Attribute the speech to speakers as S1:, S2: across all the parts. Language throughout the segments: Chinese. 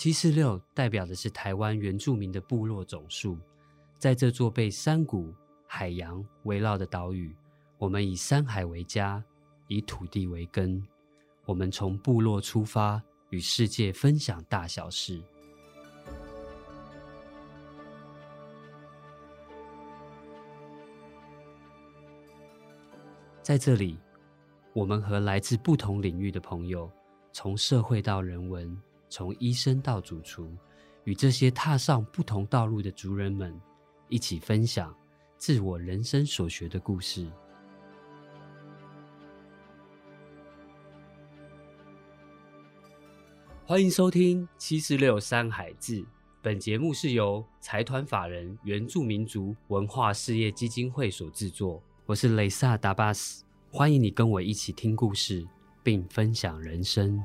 S1: 七四六代表的是台湾原住民的部落总数，在这座被山谷、海洋围绕的岛屿，我们以山海为家，以土地为根。我们从部落出发，与世界分享大小事。在这里，我们和来自不同领域的朋友，从社会到人文，从医生到主厨，与这些踏上不同道路的族人们，一起分享自我人生所学的故事。欢迎收听《七十六山海志》，本节目是由财团法人原住民族文化事业基金会所制作。我是雷萨达巴斯，欢迎你跟我一起听故事，并分享人生。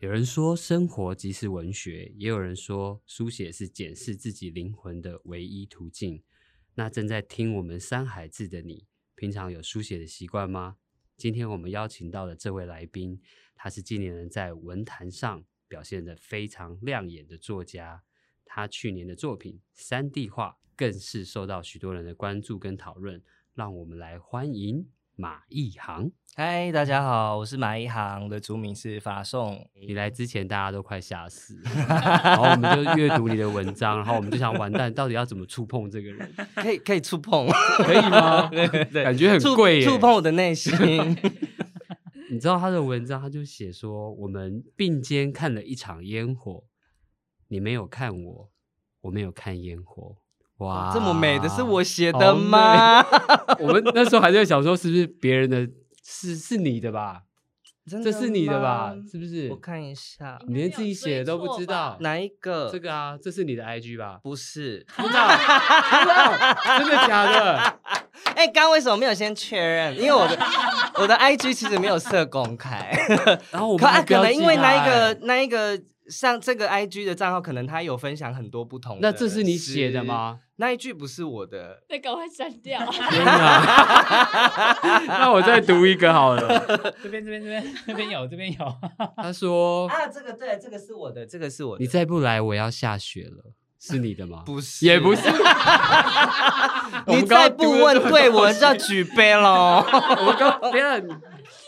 S1: 有人说，生活即是文学；也有人说，书写是检视自己灵魂的唯一途径。那正在听我们山海志的你，平常有书写的习惯吗？今天我们邀请到的这位来宾，他是近年人在文坛上。表现的非常亮眼的作家，他去年的作品《三 D 画》更是受到许多人的关注跟讨论。让我们来欢迎马一航。
S2: 嗨，大家好，我是马一航，我的族名是法颂。
S1: 你来之前，大家都快吓死，然后我们就阅读你的文章，然后我们就想完蛋，到底要怎么触碰这个人？
S2: 可以可以触碰，
S1: 可以吗？
S2: 对，
S1: 感觉很贵，
S2: 触碰我的内心。
S1: 你知道他的文章，他就写说，我们并肩看了一场烟火，你没有看我，我没有看烟火，
S2: 哇，这么美的是我写的吗？
S1: 我们那时候还在想说，是不是别人的，是是你的吧？这是你的吧？是不是？
S2: 我看一下，
S1: 你连自己写的都不知道
S2: 哪一个？
S1: 这个啊，这是你的 IG 吧？
S2: 不是，
S1: 不知道？真的假的？
S2: 哎，刚为什么没有先确认？因为我的我的 IG 其实没有设公开，
S1: 然后我可
S2: 可能因为那一个那一个像这个 IG 的账号，可能他有分享很多不同。
S1: 那这是你写的吗？
S2: 那一句不是我的，
S3: 那赶快删掉。
S1: 那我再读一个好了。
S4: 这边这边这边这边有这边有。
S1: 他说
S2: 啊，这个对，这个是我的，这个是我的。
S1: 你再不来，我要下雪了。是你的吗？
S2: 不是，
S1: 也不是。
S2: 你再不问对，我就要举杯了。
S1: 我们刚别人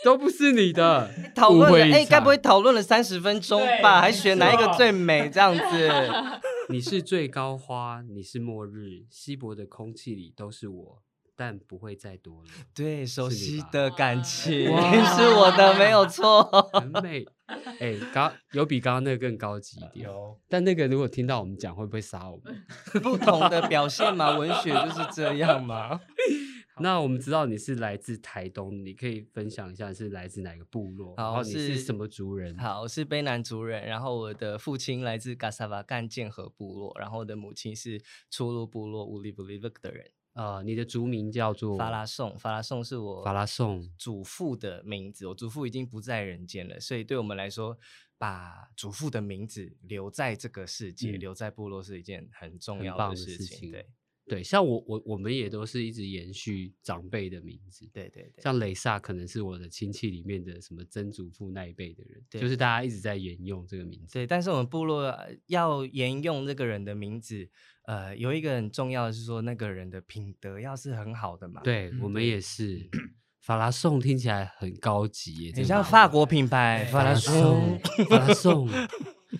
S1: 都不是你的。
S2: 讨论哎，该不会讨论了三十分钟吧？还选哪一个最美这样子？
S1: 你是最高花，你是末日，稀薄的空气里都是我。但不会再多了。
S2: 对，熟悉的感情 是我的，没有错。
S1: 很美，哎，刚有比刚刚那个更高级一点。但那个如果听到我们讲，会不会杀我们？
S2: 不同的表现嘛，文学就是这样嘛。
S1: 那我们知道你是来自台东，你可以分享一下是来自哪个部落？好，你是什么族人？
S2: 好，我是卑南族人。然后我的父亲来自嘎萨瓦干剑河部落，然后我的母亲是初鹿部落乌里布里勒的人。
S1: 呃，你的族名叫做
S2: 法拉颂，法拉颂是我
S1: 法拉颂
S2: 祖父的名字。我祖父已经不在人间了，所以对我们来说，把祖父的名字留在这个世界，留在部落是一件很重要的事情。对。
S1: 对，像我我我们也都是一直延续长辈的名字。
S2: 对对对，
S1: 像雷萨可能是我的亲戚里面的什么曾祖父那一辈的人，就是大家一直在沿用这个名字。
S2: 对，但是我们部落要沿用这个人的名字，呃，有一个很重要的是说，那个人的品德要是很好的嘛。
S1: 对我们也是，法拉颂听起来很高级，
S2: 很像法国品牌
S1: 法拉颂，法拉颂。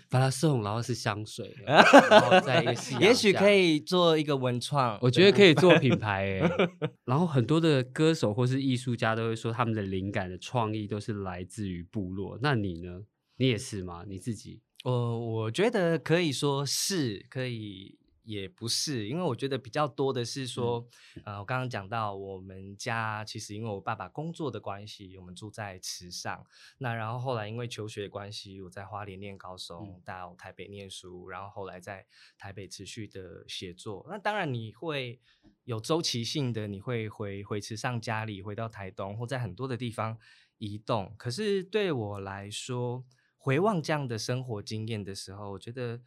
S1: 把它送，然后是香水，然后再一个
S2: 也许可以做一个文创，
S1: 我觉得可以做品牌哎。然后很多的歌手或是艺术家都会说，他们的灵感的创意都是来自于部落。那你呢？你也是吗？你自己？
S2: 我我觉得可以说是可以。也不是，因为我觉得比较多的是说，呃，我刚刚讲到我们家其实因为我爸爸工作的关系，我们住在池上。那然后后来因为求学的关系，我在花莲念高中，到台北念书，然后后来在台北持续的写作。那当然你会有周期性的，你会回回池上家里，回到台东或在很多的地方移动。可是对我来说，回望这样的生活经验的时候，我觉得。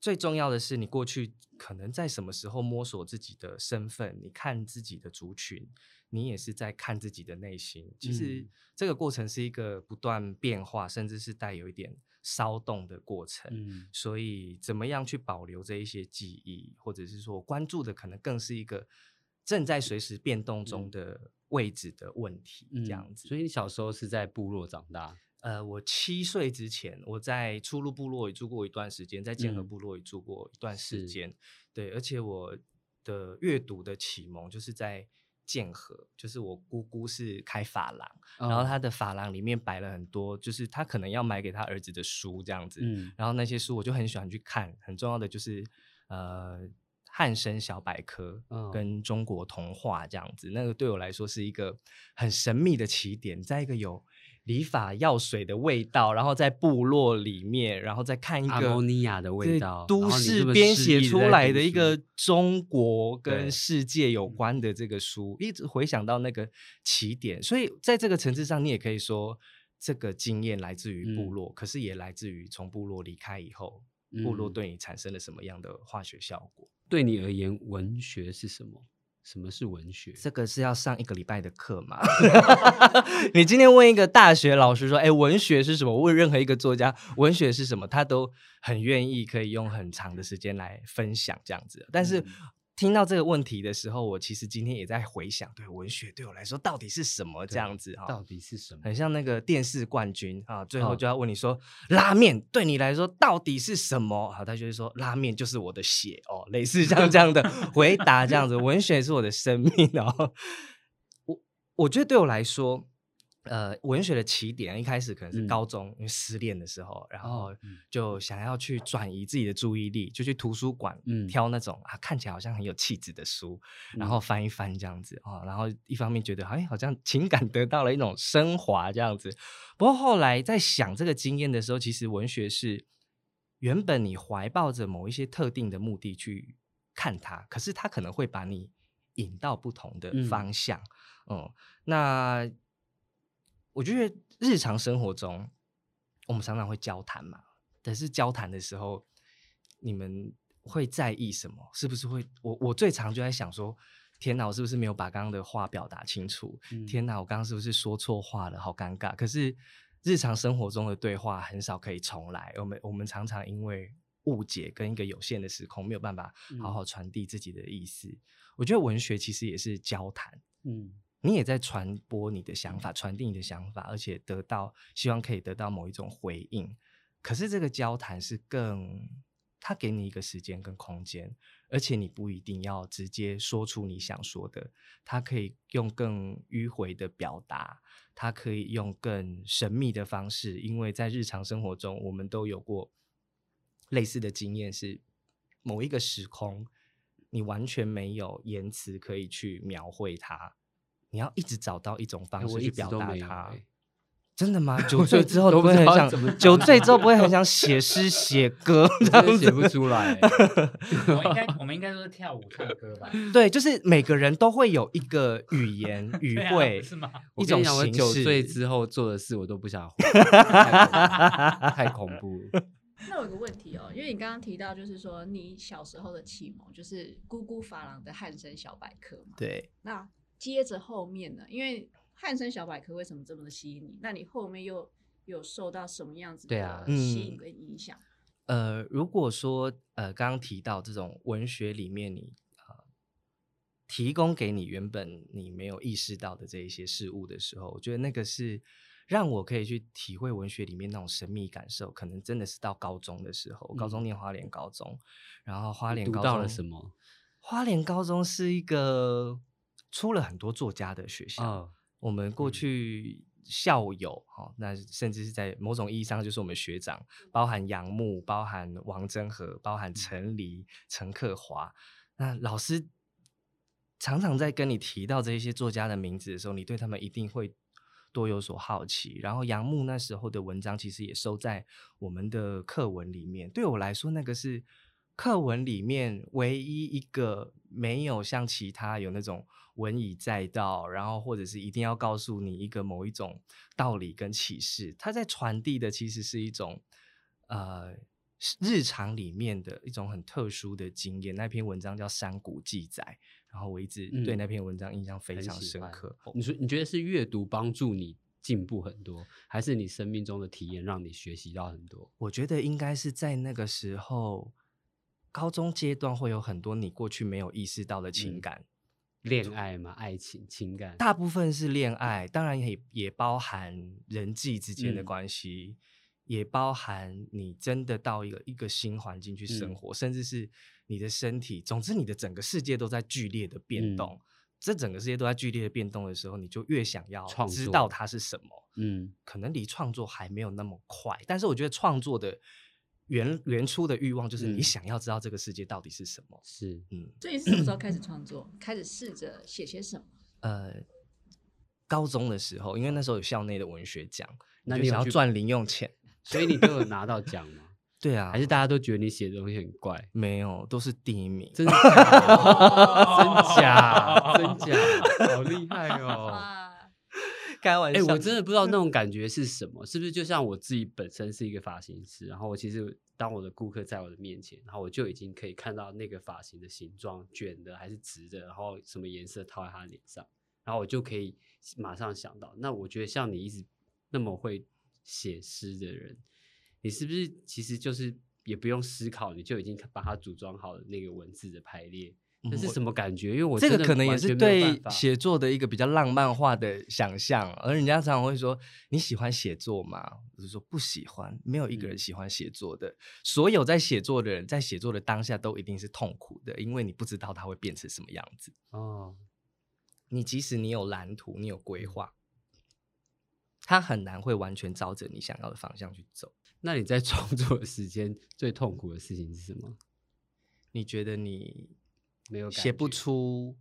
S2: 最重要的是，你过去可能在什么时候摸索自己的身份，你看自己的族群，你也是在看自己的内心。其实
S1: 嗯
S2: 这个过程是一个不断变化，甚至是带有一点骚动的过程。
S1: 嗯
S2: 所以，怎么样去保留这一些记忆，或者是说关注的，可能更是一个正在随时变动中的位置的问题，
S1: 嗯
S2: 这样子。
S1: 所以你小时候是在部落长大，
S2: 呃，我七岁之前，我在初入部落也住过一段时间，在建和
S1: 嗯
S2: 部落也住过一段时
S1: 是
S2: 间。对，而且我的阅读的启蒙就是在剑河，就是我姑姑是开发廊，然后
S1: 哦
S2: 她的发廊里面摆了很多，就是她可能要买给她儿子的书这样子。
S1: 嗯
S2: 然后那些书我就很喜欢去看，很重要的就是呃汉生小百科
S1: 嗯
S2: 跟中国童话这样子，那个对我来说是一个很神秘的起点，在一个有理发药水的味道，然后在部落里面，然后再看一
S1: 阿
S2: 个
S1: 莫尼亚的味道
S2: 都市编写出来的一个中国跟世界有关的这个书，一直回想到那个起点，所以在这个层次上，你也可以说这个经验来自于部
S1: 嗯
S2: 落，可是也来自于从部落离开以后，部落
S1: 嗯
S2: 对你产生了什么样的化学效果。
S1: 对你而言，文学是什么？什么是文学？
S2: 这个是要上一个礼拜的课吗？你今天问一个大学老师说：“哎，文学是什么？”问任何一个作家，文学是什么，他都很愿意可以用很长的时间来分享这样子。但是
S1: 嗯
S2: 听到这个问题的时候，我其实今天也在回想，对文学对我来说到底是什么这样子哈。
S1: 到底是什么？
S2: 很像那个电视冠军啊，最后
S1: 哦
S2: 就要问你说，拉面对你来说到底是什么？好，他就会说拉面就是我的血哦，类似像这样的 回答，这样子，文学是我的生命哦。我我觉得对我来说，呃，文学的起点一开始可能是
S1: 嗯。
S2: 高中，因为失恋的时候，然后就想要去转移自己的注意力，就去图书馆
S1: 嗯。
S2: 挑那种啊看起来好像很有气质的书，然
S1: 嗯。
S2: 后翻一翻这样子啊、哦，然后一方面觉得哎，好像情感得到了一种升华这样子。不过后来在想这个经验的时候，其实文学是原本你怀抱着某一些特定的目的去看它，可是它可能会把你引到不同的
S1: 嗯。
S2: 方向。嗯。那我觉得日常生活中我们常常会交谈嘛，但是交谈的时候，你们会在意什么？是不是会？我我最常就在想说，天哪，我是不是没有把刚刚的话表达清楚？
S1: 嗯
S2: 天哪，我刚刚是不是说错话了？好尴尬。可是日常生活中的对话很少可以重来，我们我们常常因为误解跟一个有限的时空，没有办法好
S1: 嗯
S2: 好传递自己的意思。我觉得文学其实也是交谈，
S1: 嗯
S2: 你也在传播你的想法，传递你的想法，而且得到希望可以得到某一种回应。可是这个交谈是更，他给你一个时间跟空间，而且你不一定要直接说出你想说的，他可以用更迂回的表达，他可以用更神秘的方式，因为在日常生活中，我们都有过类似的经验，是某一个时空，你完全没有言辞可以去描绘它。你要一直找到一种方
S1: 哎我一
S2: 式去表
S1: 都没有
S2: 达它。
S1: 欸
S2: 真的吗？酒醉之后
S1: 都
S2: 会很想 酒醉之后不会很 想写诗写歌
S1: 真的写不出来欸。
S4: 我应该我们应该说是跳舞唱歌吧？
S2: 对，就是每个人都会有一个语言语汇，
S4: 不是吗？
S2: 一种形
S1: 酒醉之后做的事，我都不想回，太恐怖了。
S3: 那我有个问题哦，因为你刚刚提到，就是说你小时候的启蒙就是姑姑发廊的汉生小百科嘛。。
S2: 对，
S3: 那接着后面呢？因为汉森小百科为什么这么的吸引你？那你后面又有受到什么样子
S1: 对啊
S3: 的吸引
S2: 嗯
S3: 跟影响？
S2: 呃，如果说呃刚刚提到这种文学里面你呃提供给你原本你没有意识到的这一些事物的时候，我觉得那个是让我可以去体会文学里面那种神秘感受，可能真的是到高中的时候，我高中
S1: 嗯
S2: 念花莲高中，然后花
S1: 你
S2: 莲高中
S1: 读到了什？么？
S2: 花莲高中是一个出了很多作家的学校。
S1: 哦，
S2: 我们过
S1: 嗯
S2: 去校友哈、哦，那甚至是在某种意义上就是我们学长，包含杨牧，包含王真和，包含陈黎、陈克华。那老师常常在跟你提到这些作家的名字的时候，你对他们一定会多有所好奇。然后杨牧那时候的文章其实也收在我们的课文里面。对我来说，那个是课文里面唯一一个没有像其他有那种文以载道，然后或者是一定要告诉你一个某一种道理跟启示，它在传递的其实是一种呃日常里面的一种很特殊的经验。那篇文章叫《山谷记载》，然后我一直对
S1: 嗯
S2: 那篇文章印象非常深刻。
S1: 你说你觉得是阅读帮助你进步很多，还是你生命中的体验让你学习到很多？
S2: 我觉得应该是在那个时候，高中阶段会有很多你过去没有意识到的情
S1: 嗯
S2: 感。
S1: 恋爱嘛，爱情、情感，
S2: 大部分是恋爱，当然也也包含人际之间的
S1: 嗯
S2: 关系，也包含你真的到一个一个新环境去生
S1: 嗯
S2: 活，甚至是你的身体，总之你的整个世界都在剧烈的变
S1: 嗯
S2: 动。这整个世界都在剧烈的变动的时候，你就越想要知道它是什么。
S1: 嗯，
S2: 可能离创作还没有那么快，但是我觉得创作的原原初的欲望就是你
S1: 嗯
S2: 想要知道这个世界到底是什么。
S1: 是
S2: 嗯，
S3: 所以是什么时候开始创作？开始试着写些什么？
S2: 呃，高中的时候，因为那时候有校内的文学奖，
S1: 那你
S2: 想要赚零用钱。
S1: 所以你都有拿到奖吗？
S2: 对啊，
S1: 还是大家都觉得你写的东西很怪？
S2: 没有，都是第一名。
S1: 真假？真假？真假？好厉害哦！
S2: 开玩笑，
S1: 我真的不知道那种感觉是什么，是不是就像我自己本身是一个发型师，然后我其实当我的顾客在我的面前，然后我就已经可以看到那个发型的形状，卷的还是直的，然后什么颜色套在他脸上，然后我就可以马上想到。那我觉得像你一直那么会写诗的人，你是不是其实就是也不用思考，你就已经把它组装好了那个文字的排列？那是什么感觉？因为我
S2: 这个可能也是对写作的一个比较浪漫化的想象，而人家常常会说你喜欢写作吗？我就说不喜欢，没有一个人
S1: 嗯
S2: 喜欢写作的。所有在写作的人，在写作的当下都一定是痛苦的，因为你不知道它会变成什么样子。
S1: 哦，
S2: 你即使你有蓝图，你有规划，它很难会完全照着你想要的方向去走。
S1: 那你在创作的时间最痛苦的事情是什么？
S2: 你觉得你
S1: 没有
S2: 写不出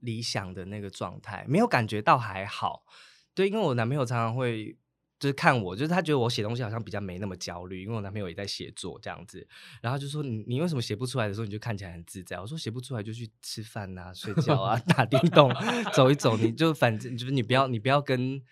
S2: 理想的那个状态，没有感觉到还好。对，因为我男朋友常常会就是看我，就是他觉得我写东西好像比较没那么焦虑，因为我男朋友也在写作这样子，然后就说你你为什么写不出来的时候你就看起来很自在？我说写不出来就去吃饭啊、睡觉啊、打电动、走一走，你就反正就是你不要你不要跟。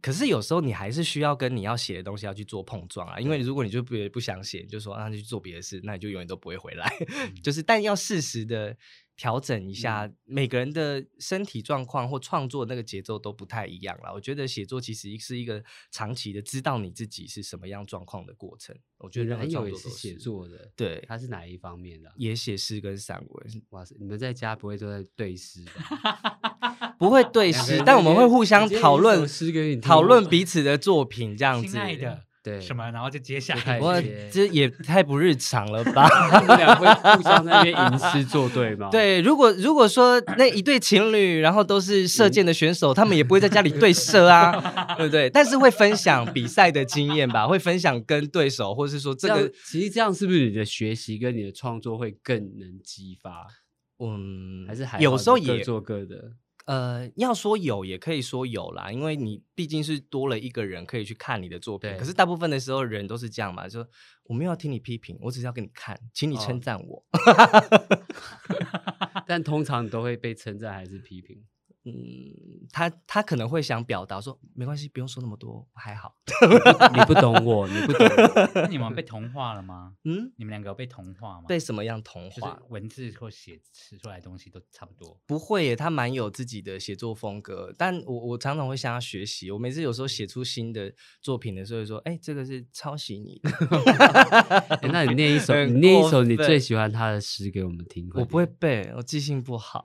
S2: 可是有时候你还是需要跟你要写的东西要去做碰撞啊，因为如果你就不不想写，你就说啊那就去做别的事，那你就永远都不会回来。就是但要适时的调整一下，每个人的身体状况或创作那个节奏都不太一样了。我觉得写作其实是一个长期的知道你自己是什么样状况的过程。我觉得任何
S1: 男友也是写作的，
S2: 对
S1: 他是哪一方面的啊、
S2: 也写诗跟散文，
S1: 哇塞，你们在家不会都在对诗吧？
S2: 不会对诗但我们会互相讨论
S1: 诗给你
S2: 讨论彼此的作品，这样子。
S4: 亲爱的，
S1: 对
S4: 什么，然后就接下来
S1: 始
S2: 我这也太不日常了吧？
S1: 他们俩会互相在那边吟诗作对吗？，
S2: 对，如果如果说那一对情侣，然后都是射箭的选手，他们也不会在家里对射啊，对不对？但是会分享比赛的经验吧，会分享跟对手，或是说这
S1: 这个
S2: 个，
S1: 其实这样是不是你的学习跟你的创作会更能激发？
S2: 嗯，
S1: 还是还
S2: 有时候也
S1: 各做各的？
S2: 呃，要说有也可以说有啦，因为你毕竟是多了一个人可以去看你的作品。可是大部分的时候人都是这样嘛，就我没有要听你批评，我只是要给你看，请你
S1: 哦
S2: 称赞我。
S1: 但通常你都会被称赞还是批评？
S2: 嗯，他他可能会想表达说，没关系，不用说那么多，还好。
S1: 你不懂我，你不懂我。
S4: 那你们被同化了吗？
S2: 嗯，
S4: 你们两个有被同化吗？
S2: 被什么样同
S4: 就是
S2: 化？
S4: 文字或写写出来的东西都差不多。
S2: 不会耶，他蛮有自己的写作风格，但我我常常会向他学习。我每次有时候写出新的作品的时候，会说：“哎、这个是抄袭你的。
S1: 欸 那你念一首，你念一首你最喜欢他的诗给我们听。”
S2: 我不会背，我记性不好。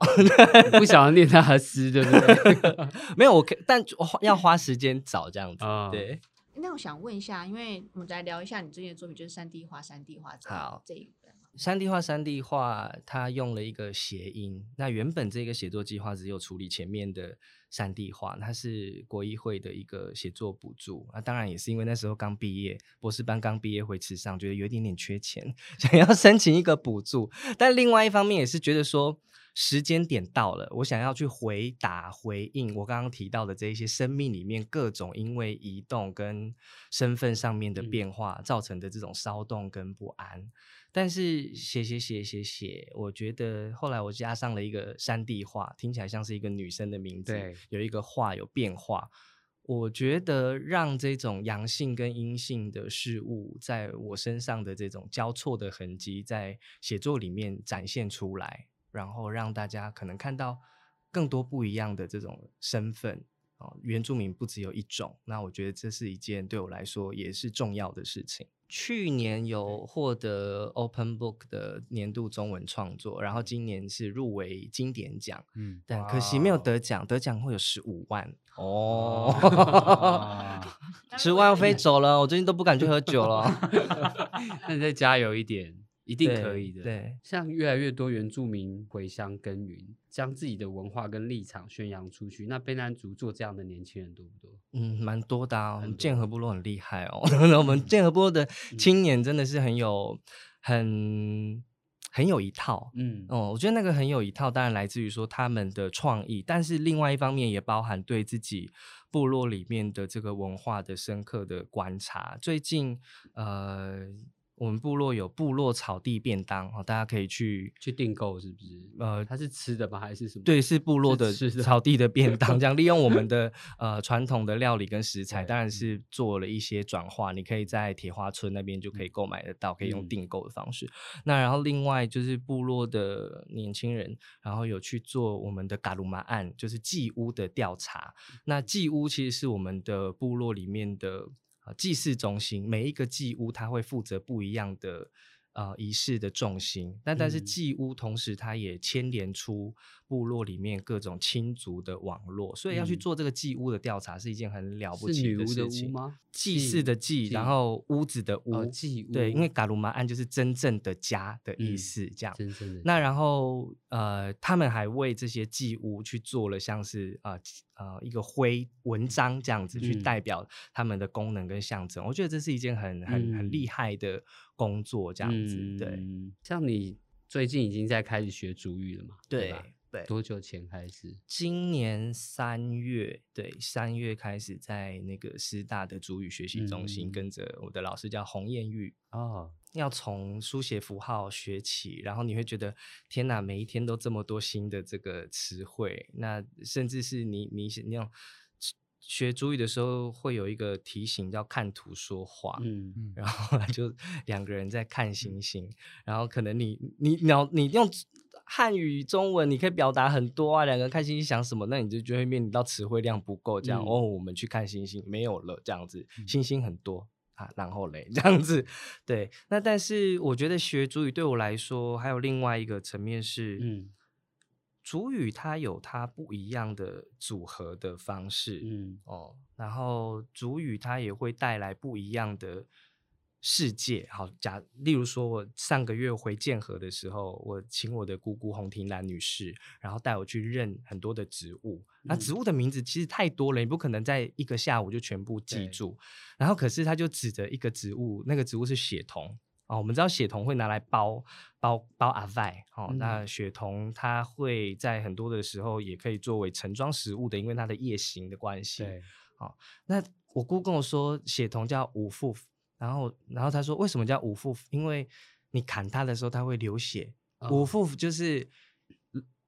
S1: 你不想要念他的诗，对不对？
S2: 没有，我可但我花要花时间找这样子。
S1: 啊
S2: 对，
S3: 那我想问一下，因为我们来聊一下你最近的作品，就是三 D 画，三 D 画这
S2: 好
S3: 这一本嘛。
S2: 山地画，三 D 画，它用了一个谐音。那原本这个写作计划只有处理前面的三 D 画，它是国议会的一个写作补助。那当然也是因为那时候刚毕业，博士班刚毕业会吃上，觉得有一点点缺钱，想要申请一个补助。但另外一方面也是觉得说。时间点到了，我想要去回答、回应我刚刚提到的这一些生命里面各种因为移动跟身份上面的
S1: 嗯
S2: 变化造成的这种骚动跟不安。但是写写写写写，我觉得后来我加上了一个山地画，听起来像是一个女生的名字，有一个画有变化。我觉得让这种阳性跟阴性的事物在我身上的这种交错的痕迹，在写作里面展现出来，然后让大家可能看到更多不一样的这种身份哦。原住民不只有一种，那我觉得这是一件对我来说也是重要的事情。去年有获得 Open Book 的年度中文创作，然后今年是入围经典奖，
S4: 嗯，
S2: 但可惜没有得奖，得奖会有十五万哦，
S4: 哇
S2: 十万要飞走了，我最近都不敢去喝酒了。
S1: 那你再加油一点，一定可以的。
S2: 对，
S1: 像越来越多原住民回乡耕耘，将自己的文化跟立场宣扬出去，那卑南族做这样的年轻人多不多？
S2: 嗯，蛮多的啊，我们剑河部落很厉害哦，我们剑河部落的 青年真的是很有很很有一套。
S1: 嗯，
S2: 哦，我觉得那个很有一套，当然来自于说他们的创意，但是另外一方面也包含对自己部落里面的这个文化的深刻的观察。最近，呃，我们部落有部落草地便当哦，大家可以去
S1: 去订购是不是？
S2: 呃
S1: 它是吃的吗？还是什么？
S2: 对，是部落的草地的便 当，这样利用我们的呃传统的料理跟食材，
S1: 对
S2: 当然是做了一些转化。你可以在铁花村那边就可以购买得到，可以用
S1: 嗯
S2: 订购的方式。那然后另外就是部落的年轻人，然后有去做我们的嘎鲁玛案，就是祭屋的调查。那祭屋其实是我们的部落里面的呃祭祀中心，每一个祭屋它会负责不一样的。呃，仪式的重心，但但是
S1: 嗯
S2: 祭屋同时它也牵连出部落里面各种亲族的网络，所以要去
S1: 嗯
S2: 做这个祭屋的调查是一件很了不起
S1: 的巫
S2: 事情。
S1: 吗？
S2: 祭祀的祭，然后屋子的屋，对，因为
S1: 屋
S2: 嘎鲁玛安就是真正的家的意
S1: 嗯
S2: 思，这样。
S1: 真正的
S2: 那然后呃，他们还为这些祭屋去做了像是呃呃一个徽文章这样子，去
S1: 嗯
S2: 代表他们的功能跟象征。我觉得这是一件很很很厉
S1: 嗯
S2: 害的工作，这样子。对
S1: 嗯，像你最近已经在开始学主语了嘛？对吧
S2: 对，
S1: 多久前开始？
S2: 今年三月，对，三月开始在那个师大的主语学习中心，
S1: 嗯
S2: 跟着我的老师叫洪艳玉，
S1: 哦，
S2: 要从书写符号学起，然后你会觉得天哪，每一天都这么多新的这个词汇，那甚至是你你你要学主语的时候会有一个提醒叫看图说话，
S1: 嗯
S4: 嗯
S2: 然后 就两个人在看星星，然后可能你你脑你用汉语中文你可以表达很多啊，两个人看星星想什么，那你就就会面临到词汇量不够，这样、
S1: 嗯。
S2: 哦，我们去看星星没有了，这样子，
S4: 嗯。
S2: 星星很多。啊，然后嘞，这样子，对，那但是我觉得学主语对我来说，还有另外一个层面是，
S1: 嗯。
S2: 主语它有它不一样的组合的方式，
S1: 嗯。
S2: 哦，然后主语它也会带来不一样的世界。好，假例如说，我上个月回建和的时候，我请我的姑姑洪婷兰女士，然后带我去认很多的植物。那
S1: 嗯
S2: 植物的名字其实太多了，你不可能在一个下午就全部记住。然后可是他就指着一个植物，那个植物是血桐。哦，我们知道血桐会拿来包包包阿外，哦，
S1: 嗯
S2: 那血桐它会在很多的时候也可以作为盛装食物的，因为它的叶形的关系。
S1: 对，
S2: 那我姑跟我说，血桐叫五腹，然后然后他说为什么叫五副？因为你砍它的时候它会流血，五副就是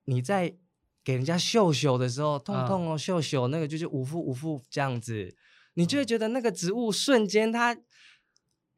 S2: 你在给人家秀秀的时候，痛
S1: 啊
S2: 痛哦，秀秀那个就是五副五副这样子，你就会觉得那个植物瞬间它。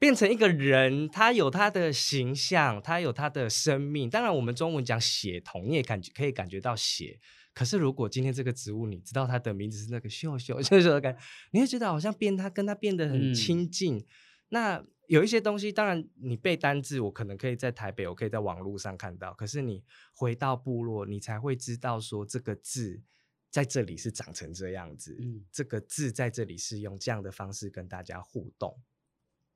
S2: 变成一个人，它有它的形象，它有它的生命。当然，我们中文讲血桐，你也感觉可以感觉到血。可是，如果今天这个植物，你知道它的名字是那个秀秀秀秀的感觉，你会觉得好像变它跟它变得很
S1: 嗯
S2: 亲近。那有一些东西，当然你背单字，我可能可以在台北，我可以在网络上看到。可是你回到部落，你才会知道说这个字在这里是长成这样子，
S1: 嗯
S2: 这个字在这里是用这样的方式跟大家互动。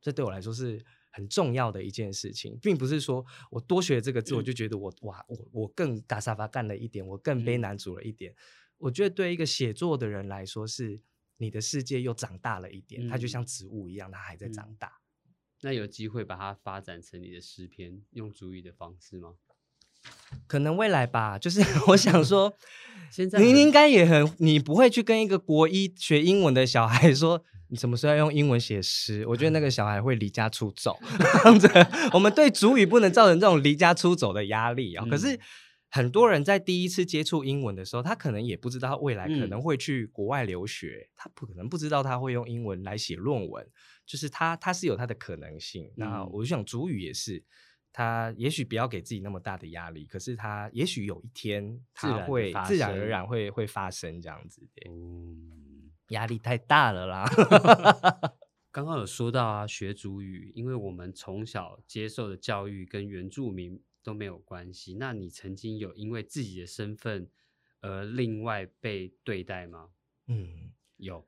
S2: 这对我来说是很重要的一件事情，并不是说我多学这个字，我就觉得我哇，我我更嘎沙发干了一点，我更悲
S1: 嗯
S2: 男主了一点。我觉得对一个写作的人来说，是你的世界又长大了一点，它就
S1: 嗯
S2: 像植物一样，它还在长
S1: 嗯
S2: 大。
S1: 那有机会把它发展成你的诗篇，用主语的方式吗？
S2: 可能未来吧，就是 我想说，
S1: 现在很
S2: 您应该也很，你不会去跟一个国一学英文的小孩说，你什么时候要用英文写诗？我觉得那个小孩会离家出走。这样子，我们对主语不能造成这种离家出走的压力啊、可是
S1: 嗯
S2: 很多人在第一次接触英文的时候，他可能也不知道未来可
S1: 嗯
S2: 能会去国外留学，他不可能不知道他会用英文来写论文，就是他他是有他的可能性。那
S1: 嗯
S2: 我就想主语也是，他也许不要给自己那么大的压力，可是他也许有一天他会
S1: 发
S2: 自然而然会会发生这样子的，
S1: 嗯，
S2: 压力太大了啦。
S1: 刚刚有说到啊，学主语，因为我们从小接受的教育跟原住民都没有关系。那你曾经有因为自己的身份而另外被对待吗？
S2: 嗯。
S1: 有，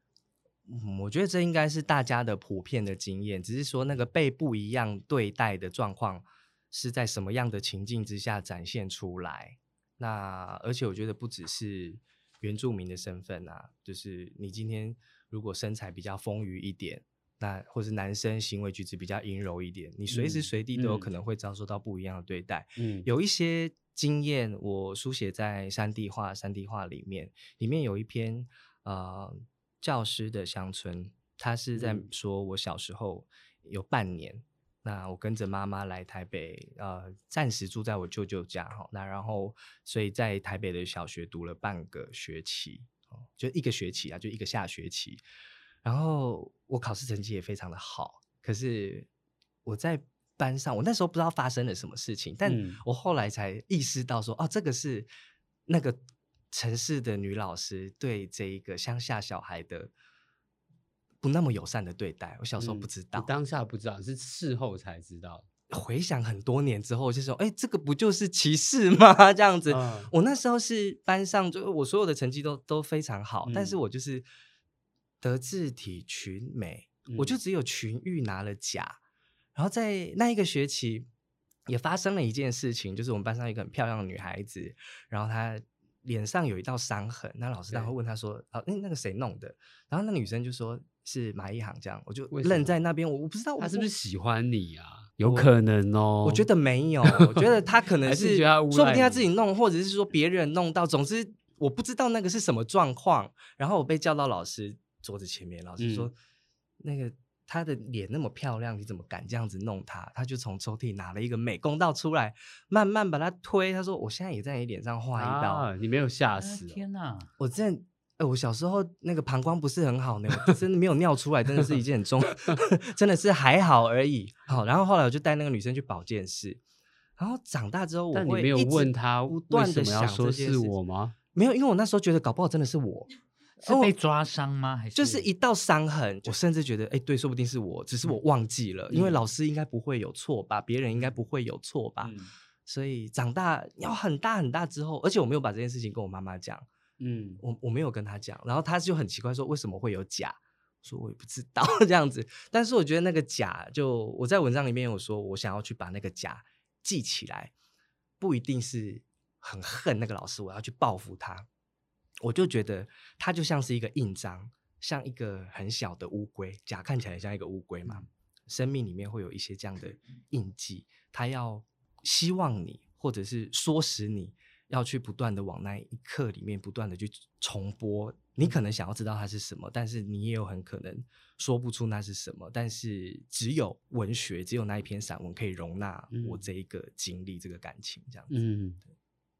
S2: 嗯，我觉得这应该是大家的普遍的经验，只是说那个被不一样对待的状况是在什么样的情境之下展现出来。那而且我觉得不只是原住民的身份啊，就是你今天如果身材比较丰腴一点，那或是男生行为举止比较阴柔一点，你随时
S1: 嗯
S2: 随地都有可
S1: 嗯
S2: 能会遭受到不一样的对待。
S1: 嗯，
S2: 有一些经验，我书写在三地画《三地画》里面，里面有一篇呃教师的乡村，他是在
S1: 嗯
S2: 说我小时候有半年，那我跟着妈妈来台北，呃，暂时住在我舅舅家哈，那然后所以在台北的小学读了半个学期，哦，就一个学期啊，就一个下学期，然后我考试成绩也非常的好，可是我在班上，我那时候不知道发生了什么事情，但
S1: 嗯
S2: 我后来才意识到说，哦，这个是那个城市的女老师对这一个乡下小孩的不那么友善的对待。我小时候不
S1: 嗯你
S2: 知道，
S1: 当下不知道，是事后才知道。
S2: 回想很多年之后，就说，哎，这个不就是歧视吗？这样子，
S1: 嗯
S2: 我那时候是班上，就我所有的成绩都都非常好，但是
S1: 嗯
S2: 我就是德智体群美，我就
S1: 嗯
S2: 只有群育拿了甲。然后在那一个学期，也发生了一件事情，就是我们班上一个很漂亮的女孩子，然后她脸上有一道伤痕，那老师当然会
S1: 对
S2: 问她说：“啊，那那个谁弄的？”然后那女生就说是马一航这样，我就愣在那边，我我不知道
S1: 他是不是喜欢你啊？有可能哦。
S2: 我觉得没有，我觉得他可 能
S1: 是
S2: 说不定他自己弄，或者是说别人弄到，总之我不知道那个是什么状况。然后我被叫到老师桌子前面，老师说：“
S1: 嗯
S2: 那个她的脸那么漂亮，你怎么敢这样子弄她？”他就从抽屉拿了一个美工刀出来，慢慢把它推。他说：“我现在也在你脸上画一刀。
S1: 啊，你没有吓
S4: 啊
S1: 死哦、
S4: 天哪！
S2: 我真的。哎，我小时候那个膀胱不是很好呢，我真的没有尿出来，真的是一件很重，真的是还好而已。好，然后后来我就带那个女生去保健室，然后长大之后我
S1: 但你没有问他
S2: 不
S1: 为
S2: 断的
S1: 什么要
S2: 想
S1: 说是
S2: 这件事？
S1: 我吗？
S2: 没有，因为我那时候觉得搞不好真的是我，
S4: 是被抓伤吗？还是？
S2: 就是一道伤痕，我甚至觉得，哎，对，说不定是我，只是我忘记了，因为
S1: 嗯。
S2: 老师应该不会有错吧，别人应该不会有错吧，
S1: 嗯。
S2: 所以长大要很大很大之后，而且我没有把这件事情跟我妈妈讲，
S1: 嗯，
S2: 我我没有跟她讲，然后她就很奇怪说为什么会有假，说我也不知道 这样子，但是我觉得那个假就我在文章里面有说，我想要去把那个假记起来，不一定是很恨那个老师，我要去报复他，我就觉得它就像是一个印章，像一个很小的乌龟，甲看起来像一个乌龟嘛，生命里面会有一些这样的印记，它要希望你，或者是唆使你要去不断的往那一刻里面不断的去重播。你可能想要知道它是什么，但是你也有很可能说不出那是什么。但是只有文学，只有那一篇散文可以容纳我
S1: 嗯
S2: 这一个经历、这个感情，这样子。
S1: 嗯，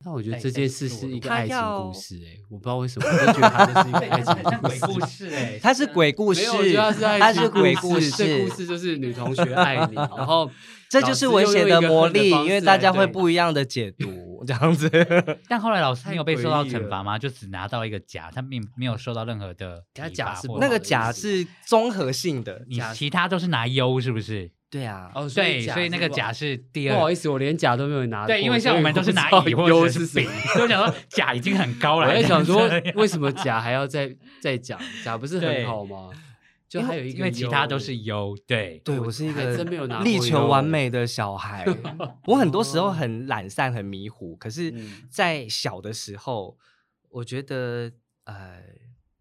S1: 那我觉得这件事是一个爱情故事、欸，我不知道为什么，我就觉得它就是一个，爱情
S4: 很像鬼
S1: 故事。
S4: 故事哎，
S2: 它是鬼故事
S1: 它是
S2: 它是鬼故
S1: 故事，这故事就是女同学 爱你，然后
S2: 这就是文学的魔力，因为大家会不
S1: 一
S2: 一样的解读，这样子。
S4: 但后来老师没有被受到惩罚吗？就只拿到一个甲，他并没有受到任何的
S1: 他甲是不
S2: 那个甲是综合性的，
S4: 你其他都是拿优，是不是？
S2: 对啊，
S1: 哦，
S4: 对，
S1: 甲
S4: 所以那个甲是第二。
S1: 不好意思，我连甲都没有拿过。
S4: 对，因为像我们都是拿乙或者是
S1: 优是什
S4: B，
S1: 么。
S4: 所 以我想说甲已经很高了。
S1: 我在想说为什么甲还要再再讲？甲不是很好吗？就
S2: 因为
S1: 还有一个，
S4: 因为其他都是优，对，
S1: 我
S2: 对我是一
S1: 还
S2: 个
S1: 真没有拿过
S2: 力求完美的小孩。我很多时候
S1: 哦
S2: 很懒散、很迷糊，可是
S1: 嗯，
S2: 在小的时候，我觉得呃，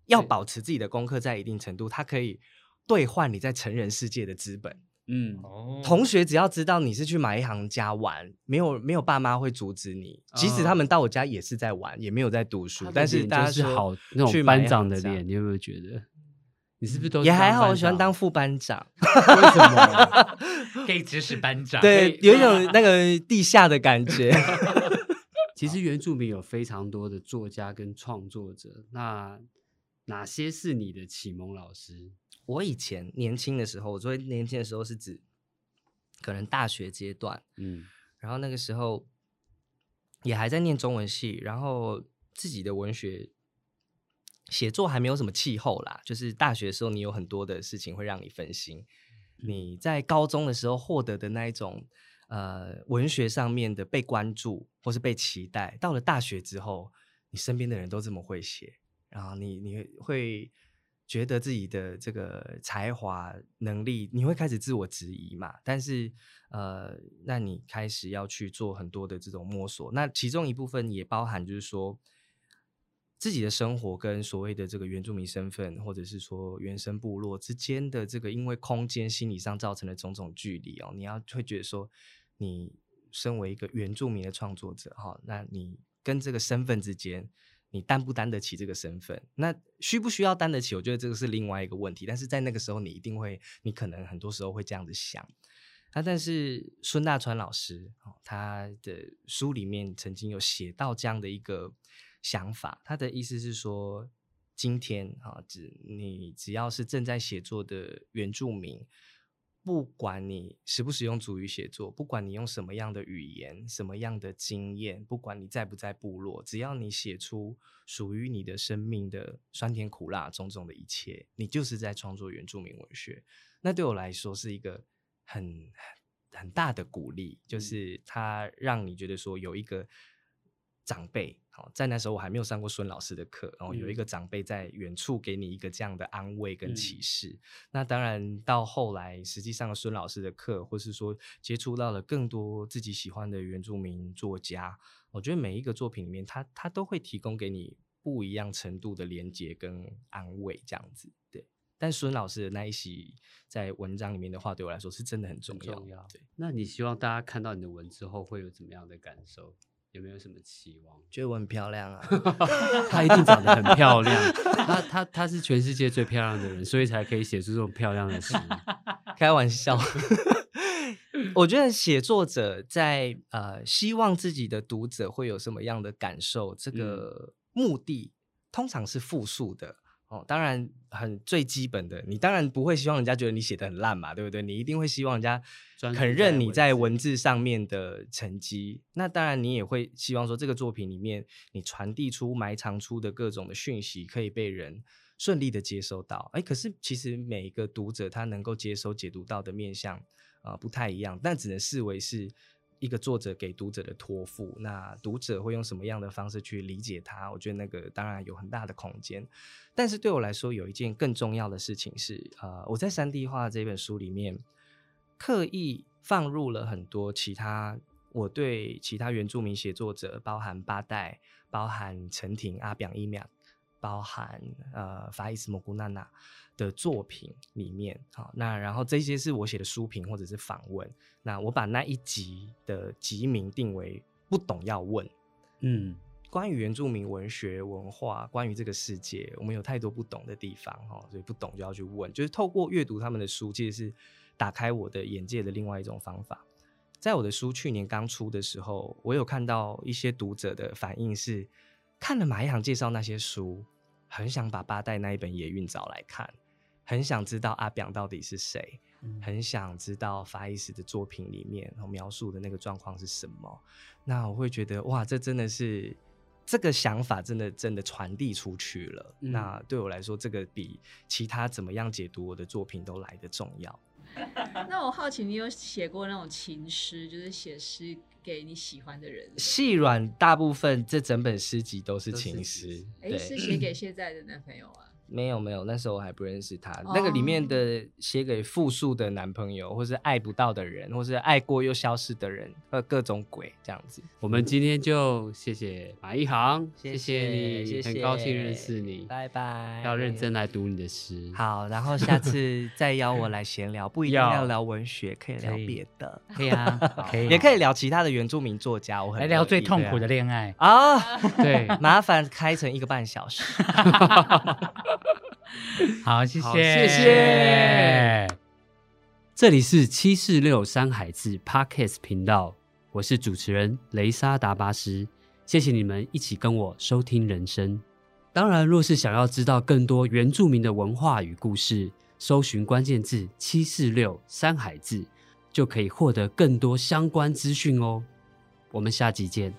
S2: 要保持自己的功课在一定程度，它可以兑换你在成人世界的资本。
S1: 嗯，
S4: 哦
S2: 同学只要知道你是去马一航家玩，没有没有爸妈会阻止你。即使他
S1: 哦
S2: 们到我家也是在玩，也没有在读书但是大家说
S1: 好那种
S2: 去
S1: 班长的脸，你有没有觉得？你是不是都
S2: 也还好，我喜欢当副班长。
S1: 为什么？
S4: 可以指使班 长。
S2: 对，有一种 那个地下的感觉。
S1: 其实原住民有非常多的作家跟创作者，那哪些是你的启蒙老师？
S2: 我以前年轻的时候，我说年轻的时候是指可能大学阶段，
S1: 嗯
S2: 然后那个时候也还在念中文系，然后自己的文学写作还没有什么气候啦，就是大学的时候你有很多的事情会让你分心。你在高中的时候获得的那一种呃文学上面的被关注或是被期待，到了大学之后，你身边的人都这么会写，然后你你会觉得自己的这个才华能力，你会开始自我质疑嘛？但是呃，那你开始要去做很多的这种摸索，那其中一部分也包含就是说。自己的生活跟所谓的这个原住民身份，或者是说原生部落之间的这个，因为空间心理上造成的种种距离哦，你要会觉得说，你身为一个原住民的创作者哈、那你跟这个身份之间，你担不担得起这个身份？那需不需要担得起？我觉得这个是另外一个问题。但是在那个时候，你一定会，你可能很多时候会这样子想。那，但是孙大川老师，他的书里面曾经有写到这样的一个想法，他的意思是说，今天啊，只你只要是正在写作的原住民，不管你使不使用主语写作，不管你用什么样的语言、什么样的经验，不管你在不在部落，只要你写出属于你的生命的酸甜苦辣种种的一切，你就是在创作原住民文学。那对我来说是一个很很大的鼓励，就是它让你觉得说有一个长辈，好，在那时候我还没有上过孙老师的课，然后有一
S1: 嗯
S2: 个长辈在远处给你一个这样的安慰跟启
S1: 嗯
S2: 示。那当然到后来，实际上了孙老师的课，或是说接触到了更多自己喜欢的原住民作家，我觉得每一个作品里面，他他都会提供给你不一样程度的连接跟安慰，这样子，对。但孙老师的那一席在文章里面的话，对我来说是真的很重要。
S1: 很重要
S2: 对，
S1: 那你希望大家看到你的文之后会有怎么样的感受？有没有什么期望？
S2: 觉得我很漂亮啊。
S1: 她一定长得很漂亮，她她她是全世界最漂亮的人，所以才可以写出这种漂亮的诗。
S2: 开玩笑，我觉得写作者在呃希望自己的读者会有什么样的感受，这个目的通常是复述的。哦，当然很最基本的，你当然不会希望人家觉得你写的很烂嘛，对不对？你一定会希望人家肯认你
S1: 在文
S2: 在文字上面的成绩。那当然，你也会希望说，这个作品里面你传递出、埋藏出的各种的讯息，可以被人顺利的接收到。哎，可是其实每一个读者他能够接收、解读到的面向啊、呃不太一样，但只能视为是一个作者给读者的托付。那读者会用什么样的方式去理解它？我觉得那个当然有很大的空间。但是对我来说，有一件更重要的事情是，呃，我在三 D 画这本书里面刻意放入了很多其他我对其他原住民写作者，包含八代，包含陈婷、阿表伊秒，包含呃法伊斯莫古娜娜的作品里面，好，那然后这些是我写的书评或者是访问，那我把那一集的集名定为“不懂要问”。
S1: 嗯，
S2: 关于原住民文学文化，关于这个世界，我们有太多不懂的地方哦，所以不懂就要去问。就是透过阅读他们的书，其实是打开我的眼界的另外一种方法。在我的书去年刚出的时候，我有看到一些读者的反应是，看了马一航介绍那些书，很想把八代那一本《野运》找来看，很想知道阿表到底是谁，很想知道法伊斯的作品里面然后描述的那个状况是什么。那我会觉得，哇，这真的是这个想法，真的真的传递出去了。
S1: 嗯
S2: 那对我来说，这个比其他怎么样解读我的作品都来得重要。
S3: 那我好奇，你有写过那种情诗，就是写诗给你喜欢的人？
S2: 细软大部分这整本诗集都是
S1: 情
S2: 诗，
S3: 哎，是写给现在的男朋友啊？
S2: 没有没有，那时候我还不认识他。那个里面
S3: 哦
S2: 的写给复数的男朋友，或是爱不到的人，或是爱过又消失的人，呃，各种鬼这样子。
S1: 我们今天就谢谢马一航，谢
S2: 谢
S1: 你，
S2: 谢
S1: 很高兴认识你，
S2: 拜拜。
S1: 要认真来读你的诗。，
S2: 好，然后下次再邀我来闲聊，不一定
S1: 要
S2: 要聊文学，可以聊别的，
S4: 可以啊，可以，
S2: 也可以聊其他的原住民作家。我很
S4: 来聊最痛苦的恋爱。
S2: 啊，
S1: 对，
S2: 麻烦开成一个半小时。
S4: 好，谢
S1: 好
S4: 谢，
S1: 谢谢。这里是七四六山海志 Podcast 频道，我是主持人雷莎达巴斯。谢谢你们一起跟我收听人生。当然，若是想要知道更多原住民的文化与故事，搜寻关键字“七四六山海志”，就可以获得更多相关资讯哦。我们下集见。